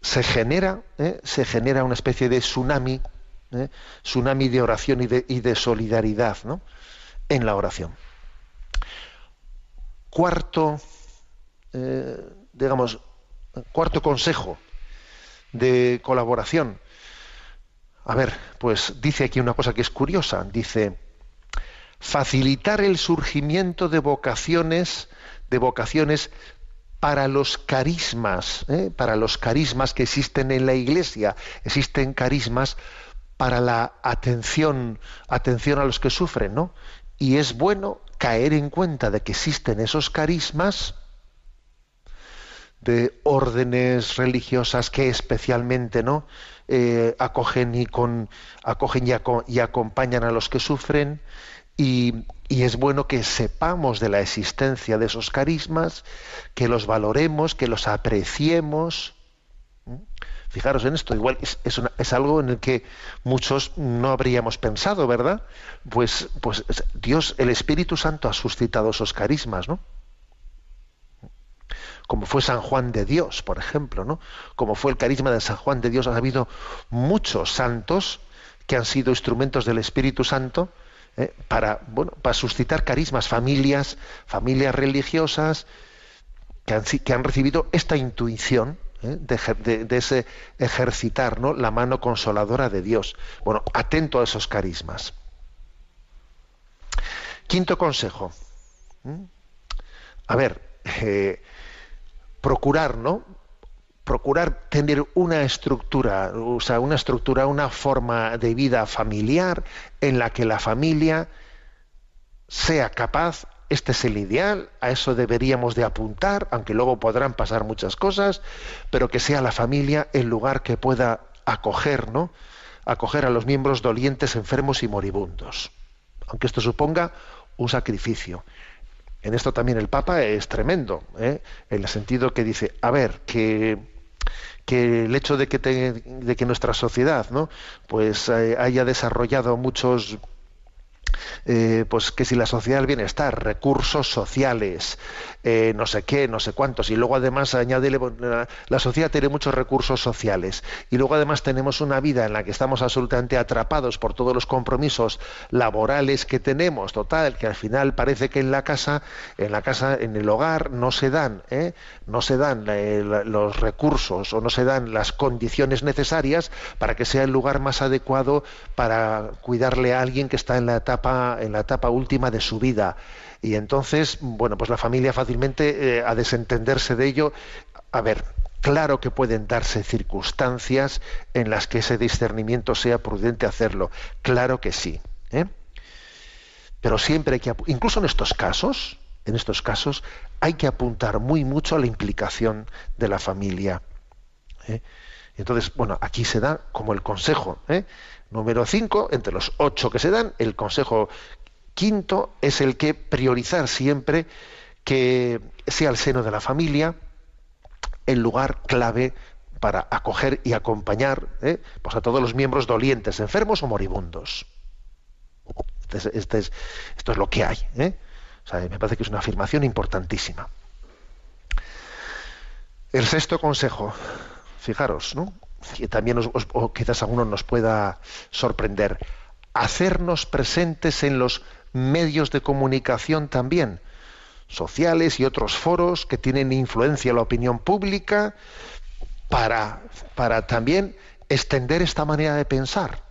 se genera, ¿eh? se genera una especie de tsunami, ¿eh? tsunami de oración y de, y de solidaridad ¿no? en la oración. Cuarto, digamos, cuarto consejo de colaboración. A ver, pues dice aquí una cosa que es curiosa. Dice, facilitar el surgimiento de vocaciones, de vocaciones para los carismas, ¿eh? para los carismas que existen en la Iglesia. Existen carismas para la atención, atención a los que sufren, ¿no? Y es bueno caer en cuenta de que existen esos carismas de órdenes religiosas que especialmente no Eh, acogen y con acogen y, aco- y acompañan a los que sufren y, es bueno que sepamos de la existencia de esos carismas que los valoremos que los apreciemos. Fijaros en esto, igual es, una- es algo en el que muchos no habríamos pensado, ¿verdad? Pues, pues es- Dios, el Espíritu Santo ha suscitado esos carismas, ¿no? Como fue San Juan de Dios, por ejemplo, ¿no? Como fue el carisma de San Juan de Dios, ha habido muchos santos que han sido instrumentos del Espíritu Santo ¿eh? para, bueno, para suscitar carismas, familias, familias religiosas, que han, que han recibido esta intuición ¿eh? de, de- ese ejercitar la mano consoladora de Dios. Bueno, atento a esos carismas. Quinto consejo. ¿Mm? A ver, eh, procurar, ¿no? Procurar tener una estructura, o sea, una estructura, una forma de vida familiar en la que la familia sea capaz, este es el ideal, a eso deberíamos de apuntar, aunque luego podrán pasar muchas cosas, pero que sea la familia el lugar que pueda acoger, ¿no? Acoger a los miembros dolientes, enfermos y moribundos. Aunque esto suponga un sacrificio. En esto también el Papa es tremendo, ¿eh? en el sentido que dice, a ver, que, que el hecho de que, de que nuestra sociedad ¿no? pues eh, haya desarrollado muchos eh, pues que si la sociedad del bienestar, recursos sociales, eh, no sé qué, no sé cuántos, y luego además añade la, la sociedad tiene muchos recursos sociales, y luego además tenemos una vida en la que estamos absolutamente atrapados por todos los compromisos laborales que tenemos, total, que al final parece que en la casa, en la casa, en el hogar no se dan, ¿eh? no se dan eh, los recursos o no se dan las condiciones necesarias para que sea el lugar más adecuado para cuidarle a alguien que está en la etapa, en la etapa última de su vida. Y entonces, bueno, pues la familia fácilmente eh, a desentenderse de ello. A ver, claro que pueden darse circunstancias en las que ese discernimiento sea prudente hacerlo. Claro que sí. ¿eh? Pero siempre hay que, incluso en estos casos, en estos casos, hay que apuntar muy mucho a la implicación de la familia. ¿eh? Entonces, bueno, aquí se da como el consejo. ¿eh? Número 5, entre los ocho que se dan, el consejo quinto es el que priorizar siempre que sea el seno de la familia el lugar clave para acoger y acompañar ¿eh? pues a todos los miembros dolientes, enfermos o moribundos. Este es- este es- esto es lo que hay. ¿eh? O sea, me parece que es una afirmación importantísima. El sexto consejo, fijaros, ¿no? Que también os- os- o quizás alguno nos pueda sorprender, hacernos presentes en los medios de comunicación también, sociales y otros foros que tienen influencia en la opinión pública, para, para también extender esta manera de pensar.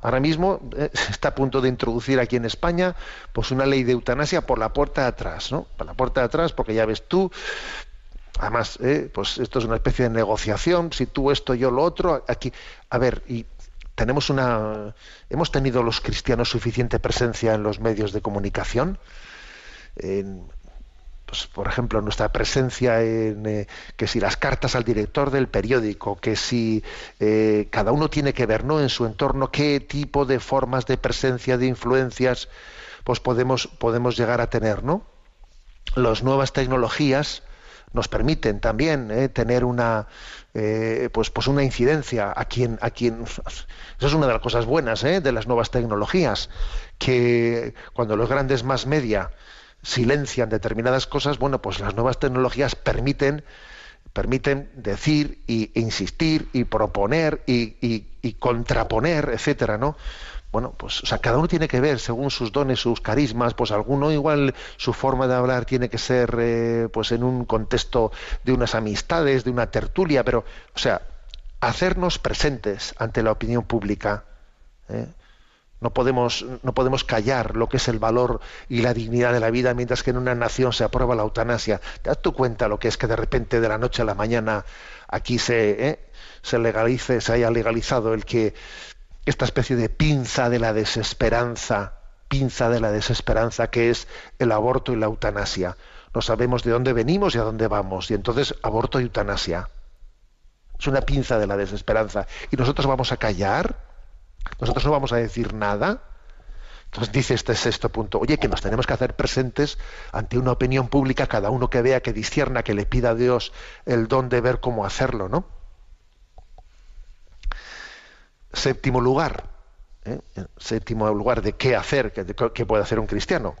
Ahora mismo eh, *laughs* está a punto de introducir aquí en España pues una ley de eutanasia por la puerta de atrás, ¿no? Por la puerta de atrás, porque ya ves tú, además, eh, pues esto es una especie de negociación, si tú esto, yo lo otro, aquí, a ver, y tenemos una, hemos tenido los cristianos suficiente presencia en los medios de comunicación, pues, por ejemplo, nuestra presencia en eh, que si las cartas al director del periódico, que si eh, cada uno tiene que ver ¿no? en su entorno qué tipo de formas de presencia, de influencias, pues podemos, podemos llegar a tener, ¿no? Las nuevas tecnologías nos permiten también eh, tener una eh, pues, pues una incidencia a quien a quien *laughs* eso es una de las cosas buenas eh, de las nuevas tecnologías que cuando los grandes más media silencian determinadas cosas, bueno, pues las nuevas tecnologías permiten, permiten decir y, e insistir y proponer y, y- y contraponer, etcétera, ¿no? Bueno, pues o sea, cada uno tiene que ver según sus dones, sus carismas, pues alguno igual su forma de hablar tiene que ser eh, pues en un contexto de unas amistades, de una tertulia, pero, o sea, hacernos presentes ante la opinión pública. ¿eh? No podemos, no podemos callar lo que es el valor y la dignidad de la vida mientras que en una nación se aprueba la eutanasia. ¿Te das tú cuenta lo que es que de repente de la noche a la mañana aquí se, eh, se legalice, se haya legalizado el que esta especie de pinza de la desesperanza, pinza de la desesperanza que es el aborto y la eutanasia? No sabemos de dónde venimos y a dónde vamos. Y entonces aborto y eutanasia. Es una pinza de la desesperanza. ¿Y nosotros vamos a callar? nosotros no vamos a decir nada. Entonces dice este sexto punto, oye, que nos tenemos que hacer presentes ante una opinión pública, cada uno que vea, que discierna, que le pida a Dios el don de ver cómo hacerlo, ¿no? Séptimo lugar, ¿eh? séptimo lugar de qué hacer, qué, puede hacer un cristiano.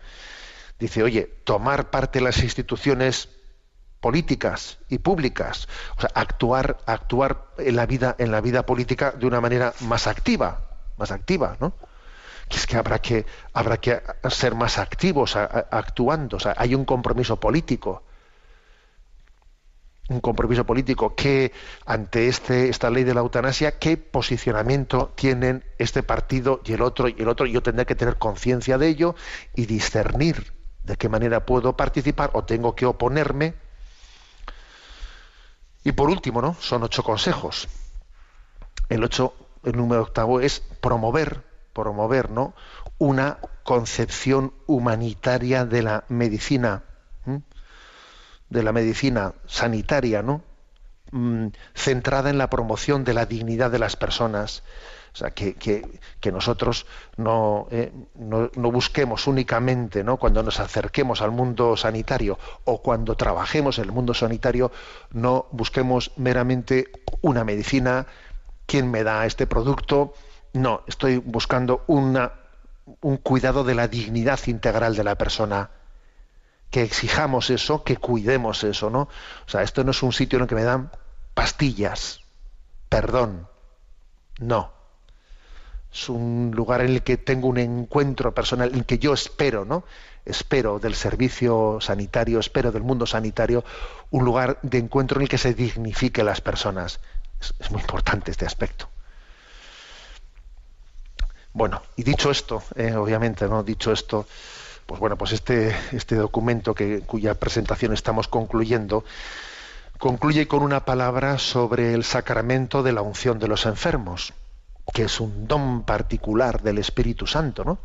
Dice, oye, tomar parte en las instituciones políticas y públicas, o sea, actuar, actuar en la vida, en la vida política de una manera más activa, más activa, ¿no? Que es que habrá que, habrá que ser más activos actuando, o sea, hay un compromiso político, un compromiso político que ante este, esta ley de la eutanasia, qué posicionamiento tienen este partido y el otro y el otro, yo tendré que tener conciencia de ello y discernir de qué manera puedo participar o tengo que oponerme y por último, ¿no? Son ocho consejos. El ocho, el número octavo es promover, promover, ¿no? Una concepción humanitaria de la medicina. De la medicina sanitaria, ¿no? Mm, centrada en la promoción de la dignidad de las personas. O sea, que, que- que nosotros no, eh, no- no busquemos únicamente, ¿no? cuando nos acerquemos al mundo sanitario o cuando trabajemos en el mundo sanitario, no busquemos meramente una medicina, quién me da este producto. No, estoy buscando una, un cuidado de la dignidad integral de la persona que exijamos eso, que cuidemos eso, ¿no? O sea, esto no es un sitio en el que me dan pastillas, perdón, no. Es un lugar en el que tengo un encuentro personal, en el que yo espero, ¿no? Espero del servicio sanitario, espero del mundo sanitario, un lugar de encuentro en el que se dignifique las personas. Es, muy importante este aspecto. Bueno, y dicho esto, eh, obviamente, ¿no? Dicho esto, pues bueno, pues este, este documento cuya presentación estamos concluyendo, concluye con una palabra sobre el sacramento de la unción de los enfermos, que es un don particular del Espíritu Santo, ¿no?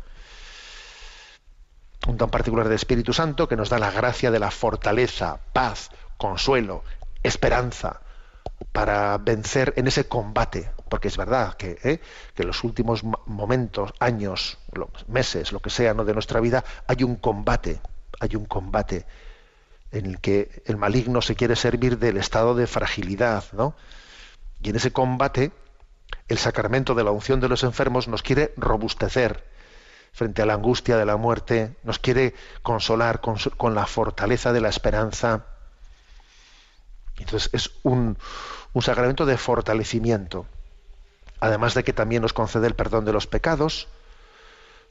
Un don particular del Espíritu Santo que nos da la gracia de la fortaleza, paz, consuelo, esperanza para vencer en ese combate, porque es verdad que, ¿eh? que en los últimos mo- momentos, años, meses, lo que sea, ¿no? de nuestra vida, hay un combate, hay un combate en el que el maligno se quiere servir del estado de fragilidad, ¿no? Y en ese combate, el sacramento de la unción de los enfermos nos quiere robustecer frente a la angustia de la muerte, nos quiere consolar con la fortaleza de la esperanza. Entonces es un, sacramento de fortalecimiento, además de que también nos concede el perdón de los pecados.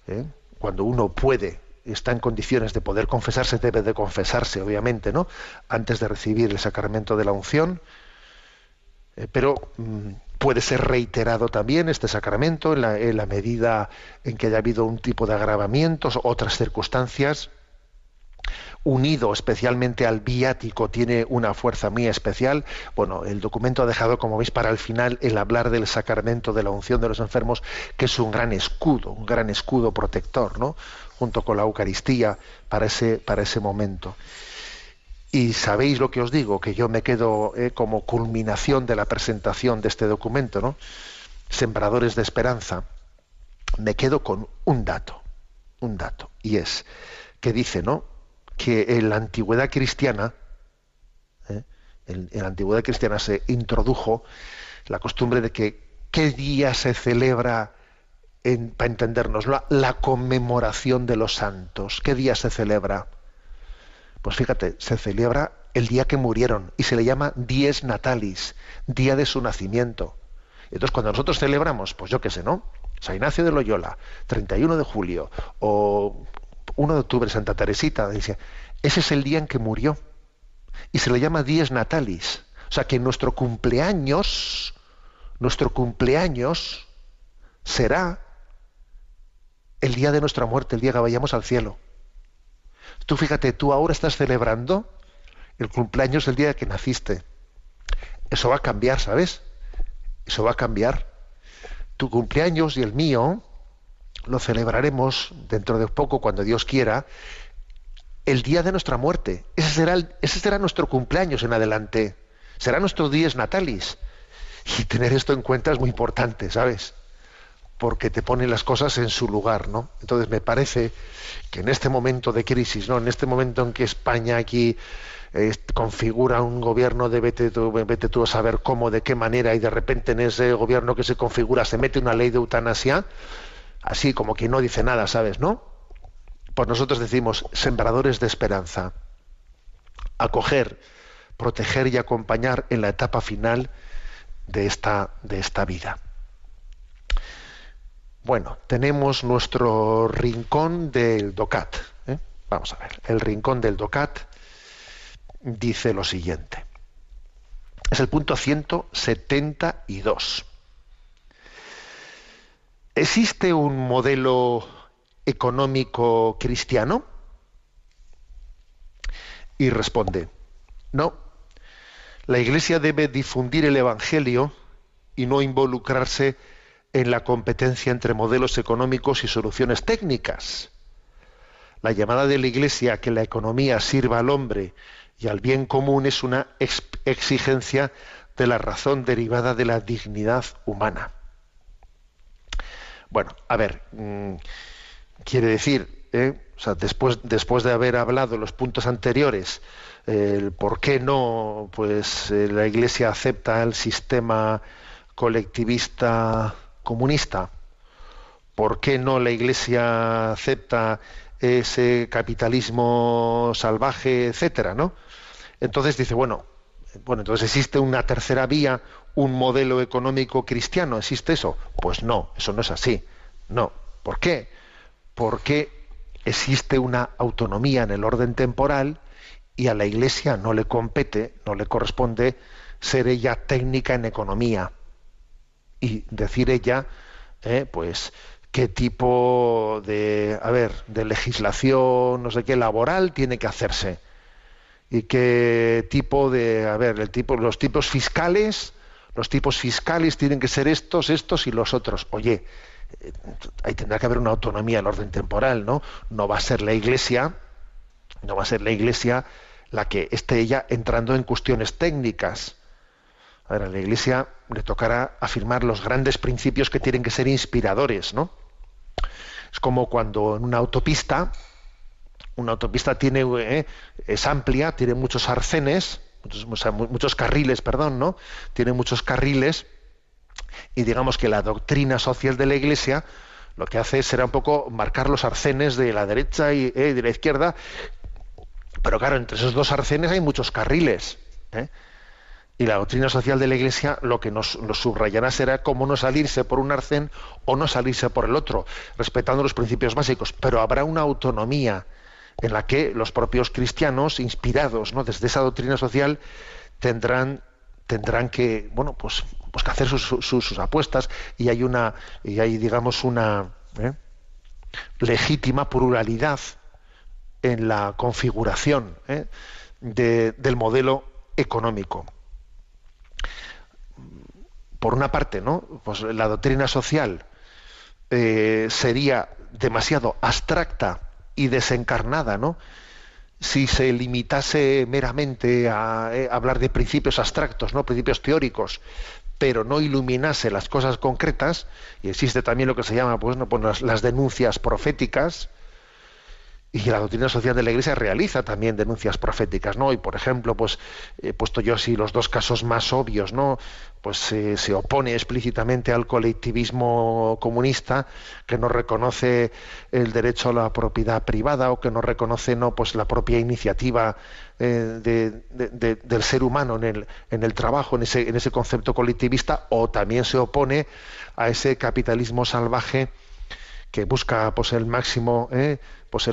¿eh? Cuando uno puede, está en condiciones de poder confesarse, debe de confesarse, obviamente, ¿no? Antes de recibir el sacramento de la unción. Eh, pero mm, puede ser reiterado también este sacramento en la, en la medida en que haya habido un tipo de agravamientos, otras circunstancias. Unido especialmente al viático, tiene una fuerza muy especial. Bueno, el documento ha dejado, como veis, para el final el hablar del sacramento de la unción de los enfermos, que es un gran escudo, un gran escudo protector, ¿no? Junto con la Eucaristía para ese, para ese momento. Y sabéis lo que os digo, que yo me quedo eh, como culminación de la presentación de este documento, ¿no? Sembradores de esperanza. Me quedo con un dato, un dato, y es que dice, ¿no? Que en la antigüedad cristiana, ¿eh? en, la antigüedad cristiana se introdujo la costumbre de que qué día se celebra, para entendernos, la, la conmemoración de los santos. ¿Qué día se celebra? Pues fíjate, se celebra el día que murieron y se le llama dies natalis, día de su nacimiento. Entonces, cuando nosotros celebramos, pues yo qué sé, ¿no? San Ignacio de Loyola, 31 de julio, o 1 de octubre, Santa Teresita, dice, ese es el día en que murió. Y se le llama dies natalis. O sea que nuestro cumpleaños, nuestro cumpleaños será el día de nuestra muerte, el día que vayamos al cielo. Tú fíjate, tú ahora estás celebrando el cumpleaños del día que naciste. Eso va a cambiar, ¿sabes? Eso va a cambiar. Tu cumpleaños y el mío lo celebraremos dentro de poco, cuando Dios quiera, el día de nuestra muerte. Ese será, el- ese será nuestro cumpleaños en adelante. Será nuestro dies natalis. Y tener esto en cuenta es muy importante, ¿sabes? porque te pone las cosas en su lugar, ¿no? Entonces me parece que en este momento de crisis, ¿no? En este momento en que España aquí eh, configura un gobierno de vete tú, vete tú a saber cómo, de qué manera, y de repente en ese gobierno que se configura se mete una ley de eutanasia, así como que no dice nada, ¿sabes? ¿No? Pues nosotros decimos sembradores de esperanza, acoger, proteger y acompañar en la etapa final de esta, de esta vida. Bueno, tenemos nuestro rincón del DOCAT. ¿eh? Vamos a ver, el rincón del DOCAT dice lo siguiente. Es el punto 172. ¿Existe un modelo económico cristiano? Y responde, no. La Iglesia debe difundir el Evangelio y no involucrarse en la competencia entre modelos económicos y soluciones técnicas. La llamada de la Iglesia a que la economía sirva al hombre y al bien común es una ex- exigencia de la razón derivada de la dignidad humana. Bueno, a ver, mm, quiere decir, ¿eh? o sea, después, después de haber hablado los puntos anteriores, el por qué no, pues eh, la Iglesia acepta el sistema colectivista comunista, por qué no la Iglesia acepta ese capitalismo salvaje, etcétera, ¿no? Entonces dice, bueno, bueno, entonces existe una tercera vía, un modelo económico cristiano, ¿existe eso? Pues no, eso no es así. No. ¿Por qué? Porque existe una autonomía en el orden temporal y a la Iglesia no le compete, no le corresponde ser ella técnica en economía y decir ella, eh, pues, qué tipo de, a ver, de legislación, no sé qué, laboral tiene que hacerse y qué tipo de, a ver, el tipo, los tipos fiscales, los tipos fiscales tienen que ser estos, estos y los otros. Oye, eh, ahí tendrá que haber una autonomía del orden temporal, ¿no? No va a ser la Iglesia, no va a ser la Iglesia la que esté ella entrando en cuestiones técnicas. A ver, a la Iglesia le tocará afirmar los grandes principios que tienen que ser inspiradores, ¿no? Es como cuando en una autopista, una autopista tiene eh, es amplia, tiene muchos arcenes, muchos, muchos carriles, perdón, ¿no? Tiene muchos carriles y digamos que la doctrina social de la Iglesia lo que hace será un poco marcar los arcenes de la derecha y eh, de la izquierda, pero claro, entre esos dos arcenes hay muchos carriles. ¿eh? Y la doctrina social de la Iglesia lo que nos, nos subrayará será cómo no salirse por un arcén o no salirse por el otro, respetando los principios básicos. Pero habrá una autonomía en la que los propios cristianos, inspirados ¿no? desde esa doctrina social, tendrán, tendrán que, bueno, pues, pues que hacer sus, sus- apuestas y hay una, y hay, digamos, una ¿eh? legítima pluralidad en la configuración ¿eh? de- del modelo económico por una parte, ¿no? Pues la doctrina social eh, sería demasiado abstracta y desencarnada, ¿no? Si se limitase meramente a, eh, hablar de principios abstractos, ¿no? Principios teóricos, pero no iluminase las cosas concretas, y existe también lo que se llama, pues, ¿no? Pues las, las denuncias proféticas, y la doctrina social de la Iglesia realiza también denuncias proféticas, ¿no? Y por ejemplo, pues he puesto yo así los dos casos más obvios, ¿no? Pues eh, se opone explícitamente al colectivismo comunista que no reconoce el derecho a la propiedad privada o que no reconoce no pues la propia iniciativa eh, de- de- de- del ser humano en el, en el trabajo, en ese, en ese concepto colectivista, o también se opone a ese capitalismo salvaje que busca pues el máximo eh, pues,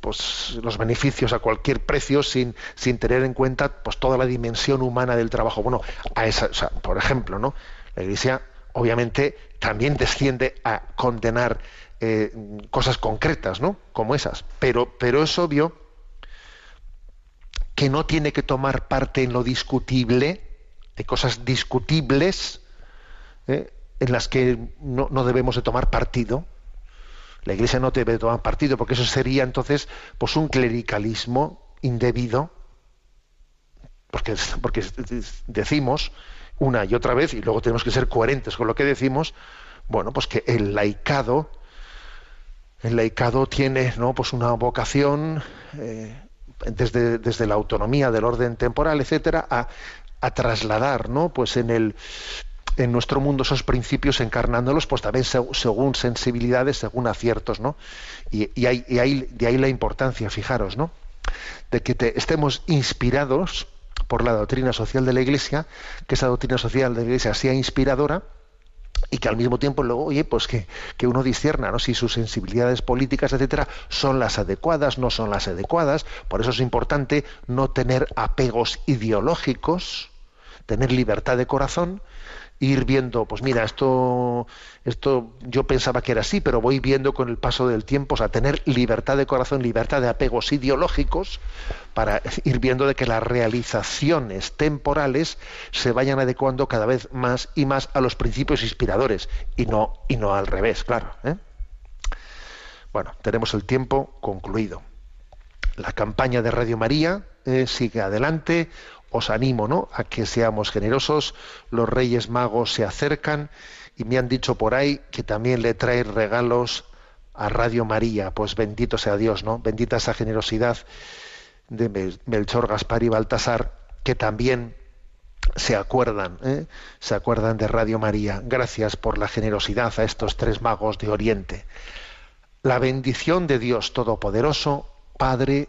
pues los beneficios a cualquier precio sin, sin tener en cuenta pues toda la dimensión humana del trabajo. Bueno a esa por ejemplo no la iglesia obviamente también desciende a condenar eh, cosas concretas no como esas. Pero pero es obvio que no tiene que tomar parte en lo discutible hay cosas discutibles eh, en las que no, no debemos de tomar partido la Iglesia no debe tomar partido porque eso sería entonces pues un clericalismo indebido, porque, porque decimos una y otra vez y luego tenemos que ser coherentes con lo que decimos, bueno, pues que el laicado, el laicado tiene ¿no? pues una vocación eh, desde, desde la autonomía del orden temporal, etcétera, a, a trasladar, ¿no? Pues en el en nuestro mundo esos principios encarnándolos pues también se- según sensibilidades según aciertos no y, y hay, y hay- de ahí la importancia fijaros no de que te- estemos inspirados por la doctrina social de la iglesia que esa doctrina social de la iglesia sea inspiradora y que al mismo tiempo luego, oye, pues que, que uno discierna, ¿no? Si sus sensibilidades políticas, etcétera, son las adecuadas, no son las adecuadas. Por eso es importante no tener apegos ideológicos, tener libertad de corazón, ir viendo, pues mira, esto, esto yo pensaba que era así, pero voy viendo con el paso del tiempo, o sea, tener libertad de corazón, libertad de apegos ideológicos, para ir viendo de que las realizaciones temporales se vayan adecuando cada vez más y más a los principios inspiradores, y no, y no al revés, claro. ¿eh? Bueno, tenemos el tiempo concluido. La campaña de Radio María eh, sigue adelante. Os animo ¿no? a que seamos generosos. Los Reyes Magos se acercan y me han dicho por ahí que también le traen regalos a Radio María. Pues bendito sea Dios, ¿no? Bendita esa generosidad de Mel- Melchor, Gaspar y Baltasar, que también se acuerdan, ¿eh? se acuerdan de Radio María. Gracias por la generosidad a estos tres magos de Oriente. La bendición de Dios Todopoderoso, Padre,